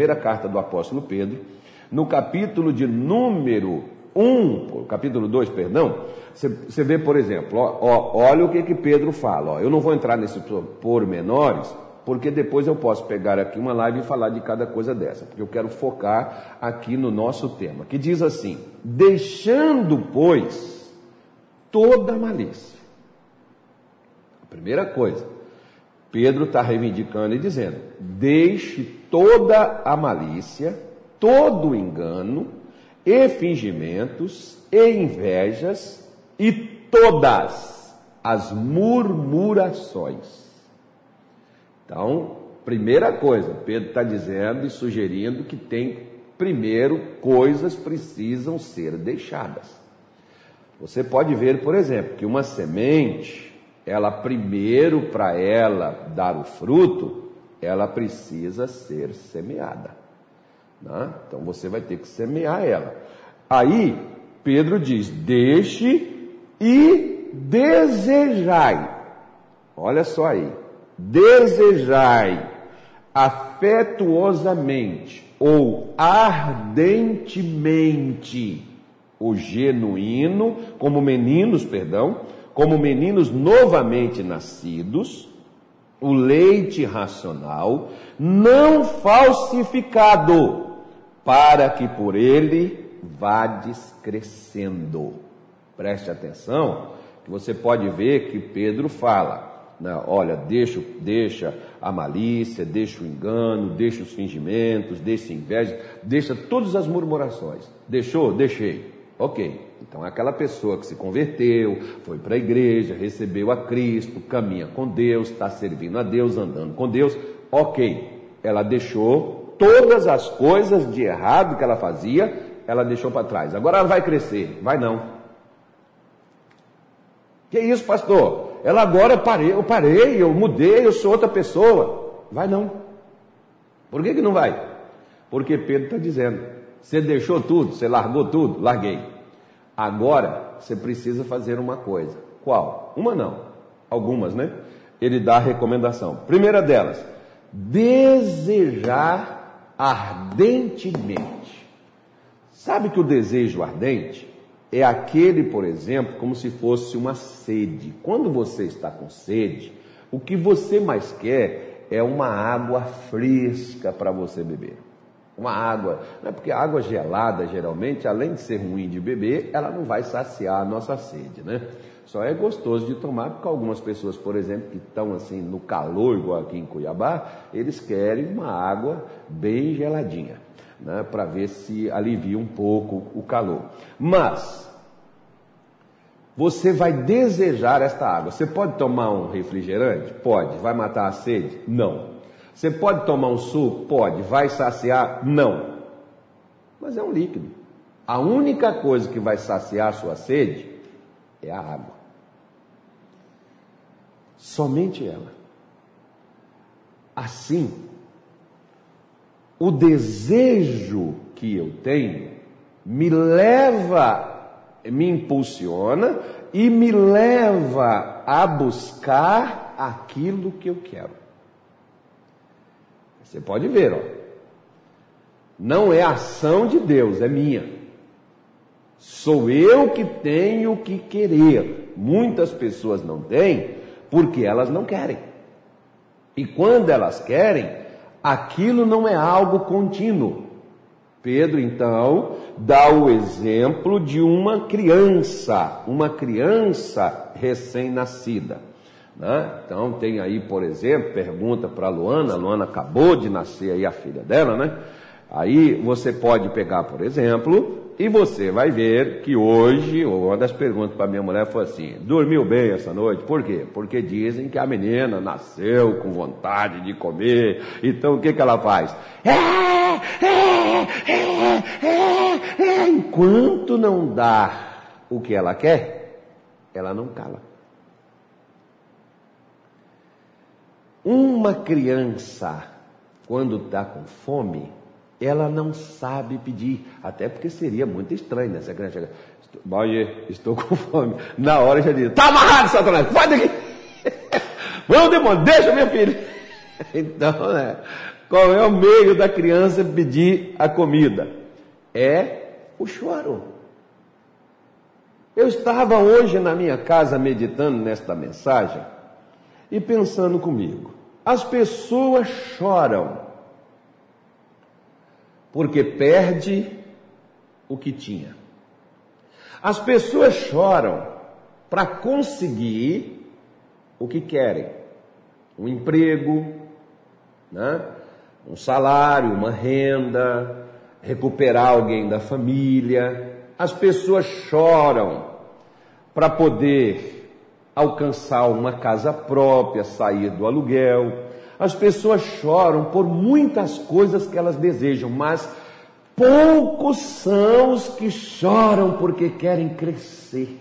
primeira carta do apóstolo Pedro, no capítulo de número 1, capítulo 2, perdão, você vê, por exemplo, ó, ó, olha o que, que Pedro fala. Ó, eu não vou entrar nesses pormenores, porque depois eu posso pegar aqui uma live e falar de cada coisa dessa, porque eu quero focar aqui no nosso tema, que diz assim: deixando, pois, toda malícia. A primeira coisa, Pedro está reivindicando e dizendo: deixe toda a malícia, todo o engano, e fingimentos, e invejas, e todas as murmurações. Então, primeira coisa, Pedro está dizendo e sugerindo que tem, primeiro, coisas precisam ser deixadas. Você pode ver, por exemplo, que uma semente, ela primeiro, para ela dar o fruto, ela precisa ser semeada. Né? Então você vai ter que semear ela. Aí, Pedro diz: deixe e desejai. Olha só aí desejai afetuosamente ou ardentemente o genuíno, como meninos, perdão, como meninos novamente nascidos, o leite racional, não falsificado, para que por ele vades crescendo. Preste atenção, que você pode ver que Pedro fala: né? Olha, deixa, deixa a malícia, deixa o engano, deixa os fingimentos, deixa a inveja, deixa todas as murmurações. Deixou? Deixei. Ok. Então, aquela pessoa que se converteu, foi para a igreja, recebeu a Cristo, caminha com Deus, está servindo a Deus, andando com Deus, ok. Ela deixou todas as coisas de errado que ela fazia, ela deixou para trás. Agora ela vai crescer. Vai não. Que isso, pastor? ela agora parei, eu parei, eu mudei, eu sou outra pessoa. Vai não. Por que, que não vai? Porque Pedro está dizendo: você deixou tudo, você largou tudo, larguei. Agora você precisa fazer uma coisa. Qual? Uma não, algumas, né? Ele dá a recomendação. Primeira delas, desejar ardentemente. Sabe que o desejo ardente é aquele, por exemplo, como se fosse uma sede. Quando você está com sede, o que você mais quer é uma água fresca para você beber. Uma água, não é porque a água gelada, geralmente, além de ser ruim de beber, ela não vai saciar a nossa sede, né? Só é gostoso de tomar porque algumas pessoas, por exemplo, que estão assim no calor, igual aqui em Cuiabá, eles querem uma água bem geladinha né, para ver se alivia um pouco o calor. Mas você vai desejar esta água. Você pode tomar um refrigerante? Pode. Vai matar a sede? Não. Você pode tomar um suco? Pode. Vai saciar? Não. Mas é um líquido. A única coisa que vai saciar a sua sede é a água. Somente ela. Assim, o desejo que eu tenho me leva, me impulsiona e me leva a buscar aquilo que eu quero. Você pode ver, ó. Não é ação de Deus, é minha. Sou eu que tenho que querer. Muitas pessoas não têm porque elas não querem. E quando elas querem, aquilo não é algo contínuo. Pedro, então, dá o exemplo de uma criança, uma criança recém-nascida. Né? Então, tem aí, por exemplo, pergunta para a Luana, a Luana acabou de nascer aí, a filha dela, né? Aí você pode pegar, por exemplo, e você vai ver que hoje, uma das perguntas para minha mulher foi assim: dormiu bem essa noite? Por quê? Porque dizem que a menina nasceu com vontade de comer. Então o que, que ela faz? É, é, é, Enquanto não dá o que ela quer, ela não cala. Uma criança, quando está com fome, ela não sabe pedir, até porque seria muito estranho, né? Se a criança chega, Baie, estou com fome. Na hora já diz, tá amarrado, Satanás, vai daqui. Vamos, demônio, deixa minha filha. Então, né? Qual é o meio da criança pedir a comida? É o choro. Eu estava hoje na minha casa meditando nesta mensagem e pensando comigo. As pessoas choram porque perde o que tinha. As pessoas choram para conseguir o que querem: um emprego, né? um salário, uma renda, recuperar alguém da família. As pessoas choram para poder alcançar uma casa própria, sair do aluguel. As pessoas choram por muitas coisas que elas desejam, mas poucos são os que choram porque querem crescer.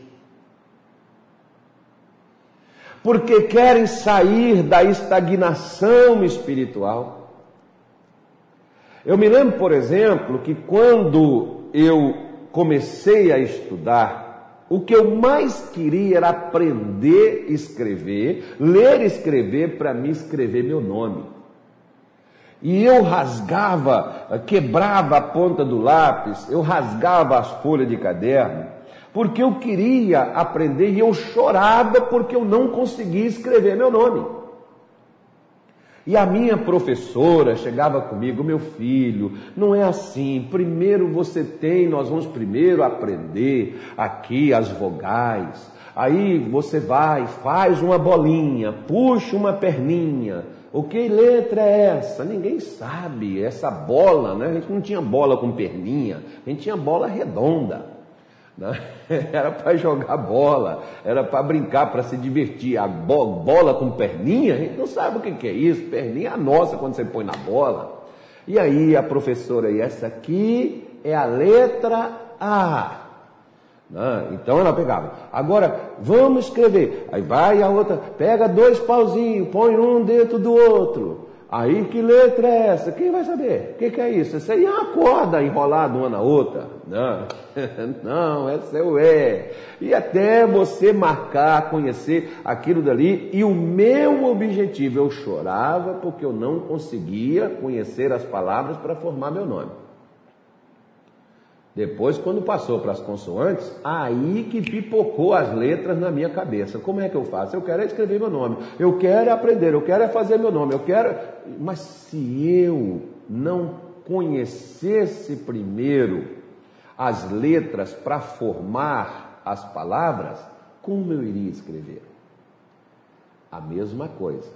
Porque querem sair da estagnação espiritual eu me lembro, por exemplo, que quando eu comecei a estudar, o que eu mais queria era aprender a escrever, ler e escrever para me escrever meu nome. E eu rasgava, quebrava a ponta do lápis, eu rasgava as folhas de caderno, porque eu queria aprender e eu chorava porque eu não conseguia escrever meu nome. E a minha professora chegava comigo, meu filho, não é assim. Primeiro você tem, nós vamos primeiro aprender aqui as vogais. Aí você vai, faz uma bolinha, puxa uma perninha. O que letra é essa? Ninguém sabe. Essa bola, né? A gente não tinha bola com perninha, a gente tinha bola redonda. Né? Era para jogar bola, era para brincar, para se divertir. A bola com perninha, a gente não sabe o que é isso. Perninha é a nossa quando você põe na bola. E aí a professora, e essa aqui é a letra A. Né? Então ela pegava. Agora, vamos escrever. Aí vai a outra, pega dois pauzinhos, põe um dentro do outro. Aí que letra é essa? Quem vai saber? O que, que, é isso? Isso aí é uma corda enrolada uma na outra. Não, não, essa é o é. E até você marcar, conhecer aquilo dali. E o meu objetivo, eu chorava porque eu não conseguia conhecer as palavras para formar meu nome. Depois, quando passou para as consoantes, aí que pipocou as letras na minha cabeça. Como é que eu faço? Eu quero é escrever meu nome, eu quero é aprender, eu quero é fazer meu nome, eu quero. Mas se eu não conhecesse primeiro as letras para formar as palavras, como eu iria escrever? A mesma coisa.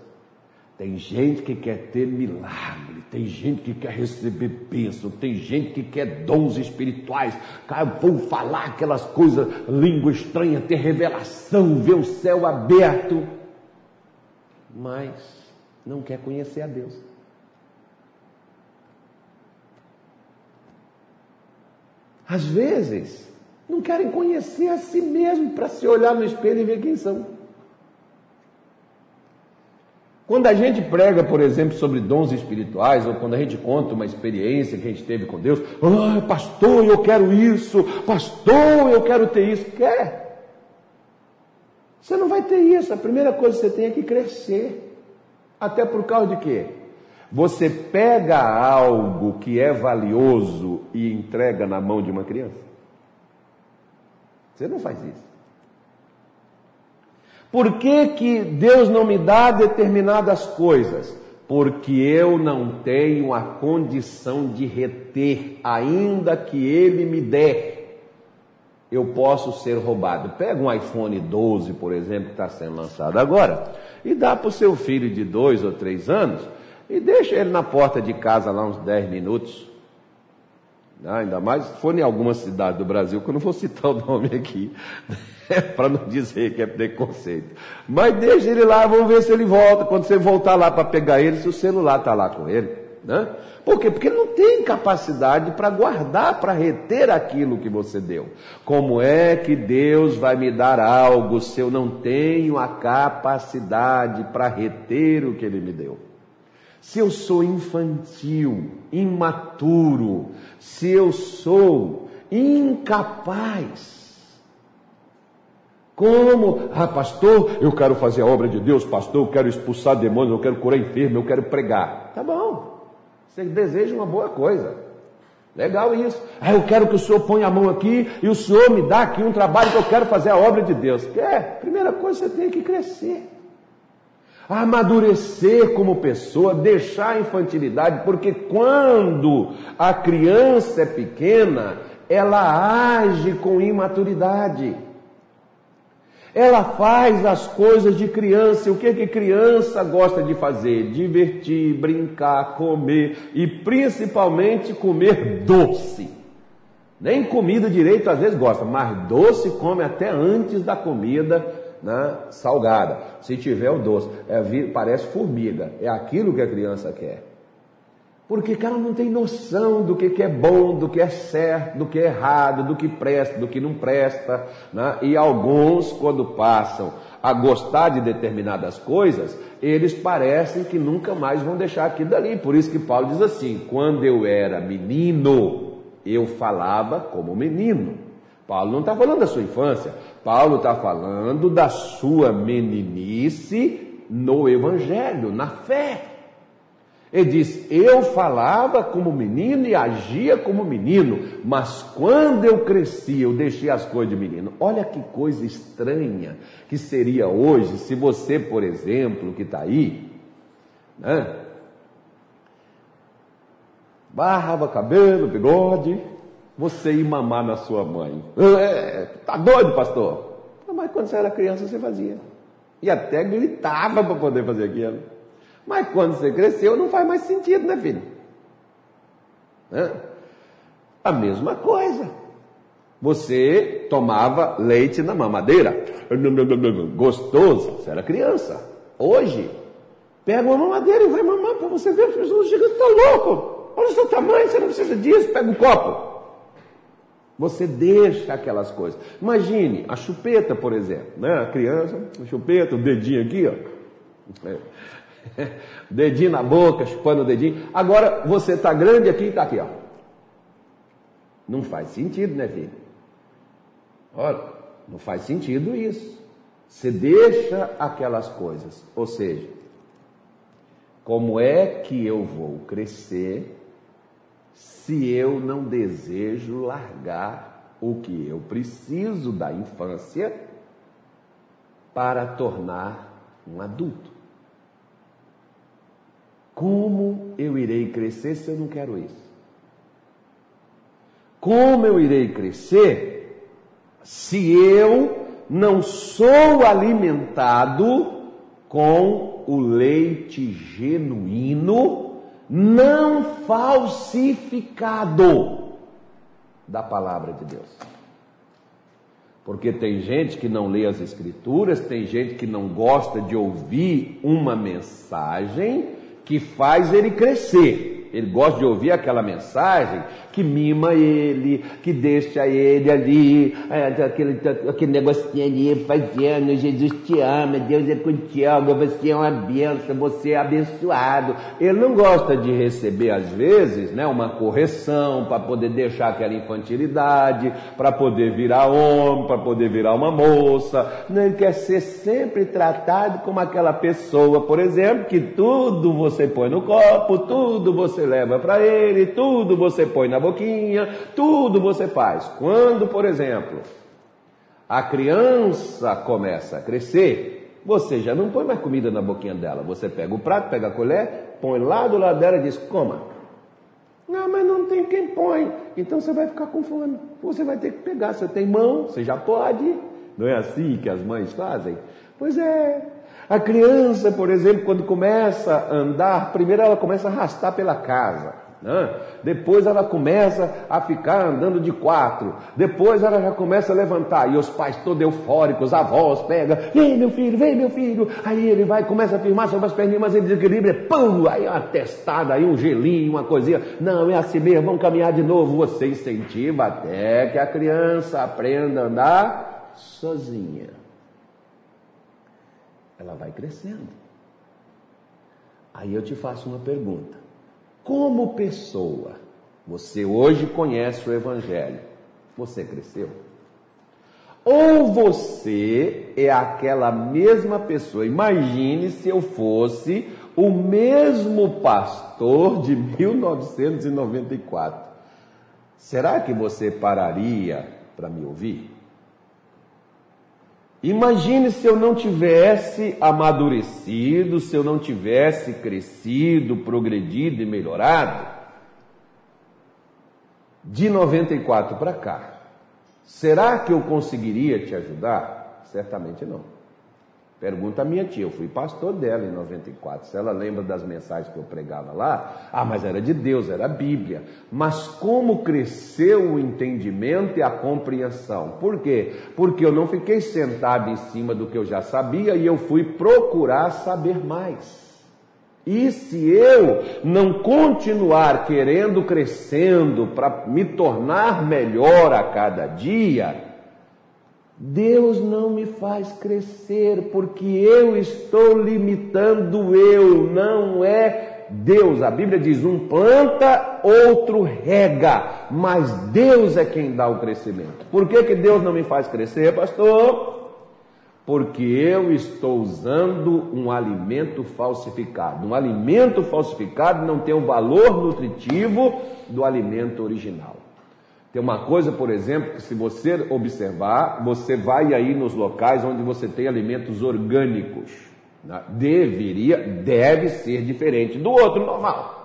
Tem gente que quer ter milagre, tem gente que quer receber bênção, tem gente que quer dons espirituais, vou falar aquelas coisas, língua estranha, ter revelação, ver o céu aberto, mas não quer conhecer a Deus. Às vezes, não querem conhecer a si mesmo para se olhar no espelho e ver quem são. Quando a gente prega, por exemplo, sobre dons espirituais, ou quando a gente conta uma experiência que a gente teve com Deus, ah, pastor, eu quero isso, pastor, eu quero ter isso, quer? Você não vai ter isso, a primeira coisa que você tem é que crescer. Até por causa de quê? Você pega algo que é valioso e entrega na mão de uma criança? Você não faz isso. Por que, que Deus não me dá determinadas coisas? Porque eu não tenho a condição de reter, ainda que Ele me der, eu posso ser roubado. Pega um iPhone 12, por exemplo, que está sendo lançado agora, e dá para o seu filho de dois ou três anos, e deixa ele na porta de casa lá uns 10 minutos. Ah, ainda mais se for em alguma cidade do Brasil, que eu não vou citar o nome aqui. para não dizer que é preconceito. Mas deixa ele lá, vamos ver se ele volta. Quando você voltar lá para pegar ele, se o celular está lá com ele. Né? Por quê? Porque ele não tem capacidade para guardar, para reter aquilo que você deu. Como é que Deus vai me dar algo se eu não tenho a capacidade para reter o que Ele me deu? Se eu sou infantil, imaturo, se eu sou incapaz como? Ah, pastor, eu quero fazer a obra de Deus, pastor, eu quero expulsar demônios, eu quero curar enfermo, eu quero pregar. Tá bom. Você deseja uma boa coisa. Legal isso. Ah, eu quero que o senhor ponha a mão aqui e o senhor me dá aqui um trabalho que eu quero fazer a obra de Deus. Quer? Primeira coisa, você tem que crescer. Amadurecer como pessoa, deixar a infantilidade, porque quando a criança é pequena, ela age com imaturidade. Ela faz as coisas de criança. O que que criança gosta de fazer? Divertir, brincar, comer e principalmente comer doce. Nem comida direito às vezes gosta, mas doce come até antes da comida né, salgada. Se tiver o doce, é, parece formiga. É aquilo que a criança quer. Porque ela não tem noção do que, que é bom, do que é certo, do que é errado, do que presta, do que não presta. Né? E alguns, quando passam a gostar de determinadas coisas, eles parecem que nunca mais vão deixar aquilo dali. Por isso que Paulo diz assim: quando eu era menino, eu falava como menino. Paulo não está falando da sua infância, Paulo está falando da sua meninice no Evangelho, na fé. Ele diz: Eu falava como menino e agia como menino, mas quando eu cresci, eu deixei as coisas de menino. Olha que coisa estranha que seria hoje se você, por exemplo, que está aí, né? Barrava cabelo, bigode, você ir mamar na sua mãe. É, tá doido, pastor? Mas quando você era criança, você fazia. E até gritava para poder fazer aquilo. Mas quando você cresceu, não faz mais sentido, né, filho? A mesma coisa. Você tomava leite na mamadeira. Gostoso, você era criança. Hoje, pega uma mamadeira e vai mamar para você ver. As pessoas chegam, está louco. Olha o seu tamanho, você não precisa disso. Pega um copo. Você deixa aquelas coisas. Imagine a chupeta, por exemplo, né? A criança, a chupeta, o dedinho aqui, ó. É. dedinho na boca, chupando o dedinho. Agora você está grande aqui e está aqui, ó. Não faz sentido, né, filho? Olha, não faz sentido isso. Você deixa aquelas coisas. Ou seja, como é que eu vou crescer se eu não desejo largar o que eu preciso da infância para tornar um adulto? Como eu irei crescer se eu não quero isso? Como eu irei crescer se eu não sou alimentado com o leite genuíno, não falsificado da palavra de Deus? Porque tem gente que não lê as Escrituras, tem gente que não gosta de ouvir uma mensagem que faz ele crescer. Ele gosta de ouvir aquela mensagem que mima ele, que deixa ele ali, é, aquele, aquele negocinho ali fazendo, Jesus te ama, Deus é contigo, você é uma benção, você é abençoado. Ele não gosta de receber, às vezes, né, uma correção para poder deixar aquela infantilidade, para poder virar homem, para poder virar uma moça. Não, ele quer ser sempre tratado como aquela pessoa, por exemplo, que tudo você põe no copo, tudo você você leva para ele, tudo você põe na boquinha, tudo você faz. Quando, por exemplo, a criança começa a crescer, você já não põe mais comida na boquinha dela. Você pega o prato, pega a colher, põe lá do lado dela e diz: coma. Não, mas não tem quem põe. Então você vai ficar com fome. Você vai ter que pegar. Você tem mão, você já pode. Não é assim que as mães fazem? Pois é, a criança, por exemplo, quando começa a andar, primeiro ela começa a arrastar pela casa. Né? Depois ela começa a ficar andando de quatro. Depois ela já começa a levantar. E os pais todos eufóricos, avós pega, vem meu filho, vem meu filho. Aí ele vai, começa a firmar sobre as perninhas, mas ele desequilibra, pum! Aí uma testada, aí um gelinho, uma coisinha. Não, é assim mesmo, vamos caminhar de novo. Você incentiva até que a criança aprenda a andar sozinha ela vai crescendo. Aí eu te faço uma pergunta: como pessoa, você hoje conhece o Evangelho, você cresceu? Ou você é aquela mesma pessoa? Imagine se eu fosse o mesmo pastor de 1994. Será que você pararia para me ouvir? Imagine se eu não tivesse amadurecido, se eu não tivesse crescido, progredido e melhorado de 94 para cá. Será que eu conseguiria te ajudar? Certamente não. Pergunta a minha tia, eu fui pastor dela em 94. Se ela lembra das mensagens que eu pregava lá, ah, mas era de Deus, era a Bíblia. Mas como cresceu o entendimento e a compreensão? Por quê? Porque eu não fiquei sentado em cima do que eu já sabia e eu fui procurar saber mais. E se eu não continuar querendo crescendo para me tornar melhor a cada dia, Deus não me faz crescer porque eu estou limitando eu, não é Deus. A Bíblia diz: um planta, outro rega, mas Deus é quem dá o crescimento. Por que, que Deus não me faz crescer, pastor? Porque eu estou usando um alimento falsificado. Um alimento falsificado não tem o valor nutritivo do alimento original. Tem uma coisa, por exemplo, que se você observar, você vai aí nos locais onde você tem alimentos orgânicos. Né? Deveria, deve ser diferente do outro normal.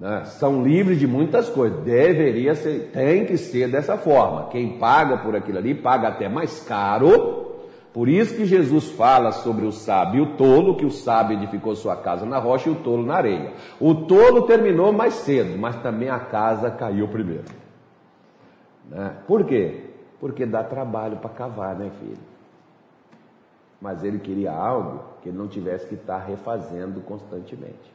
Né? São livres de muitas coisas. Deveria ser, tem que ser dessa forma. Quem paga por aquilo ali paga até mais caro por isso que Jesus fala sobre o sábio e o tolo, que o sábio edificou sua casa na rocha e o tolo na areia. O tolo terminou mais cedo, mas também a casa caiu primeiro. Né? Por quê? Porque dá trabalho para cavar, né, filho? Mas ele queria algo que ele não tivesse que estar refazendo constantemente.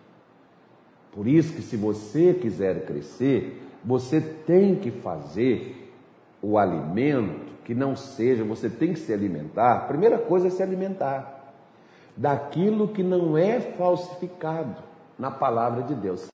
Por isso que se você quiser crescer, você tem que fazer o alimento que não seja, você tem que se alimentar. A primeira coisa é se alimentar daquilo que não é falsificado na palavra de Deus.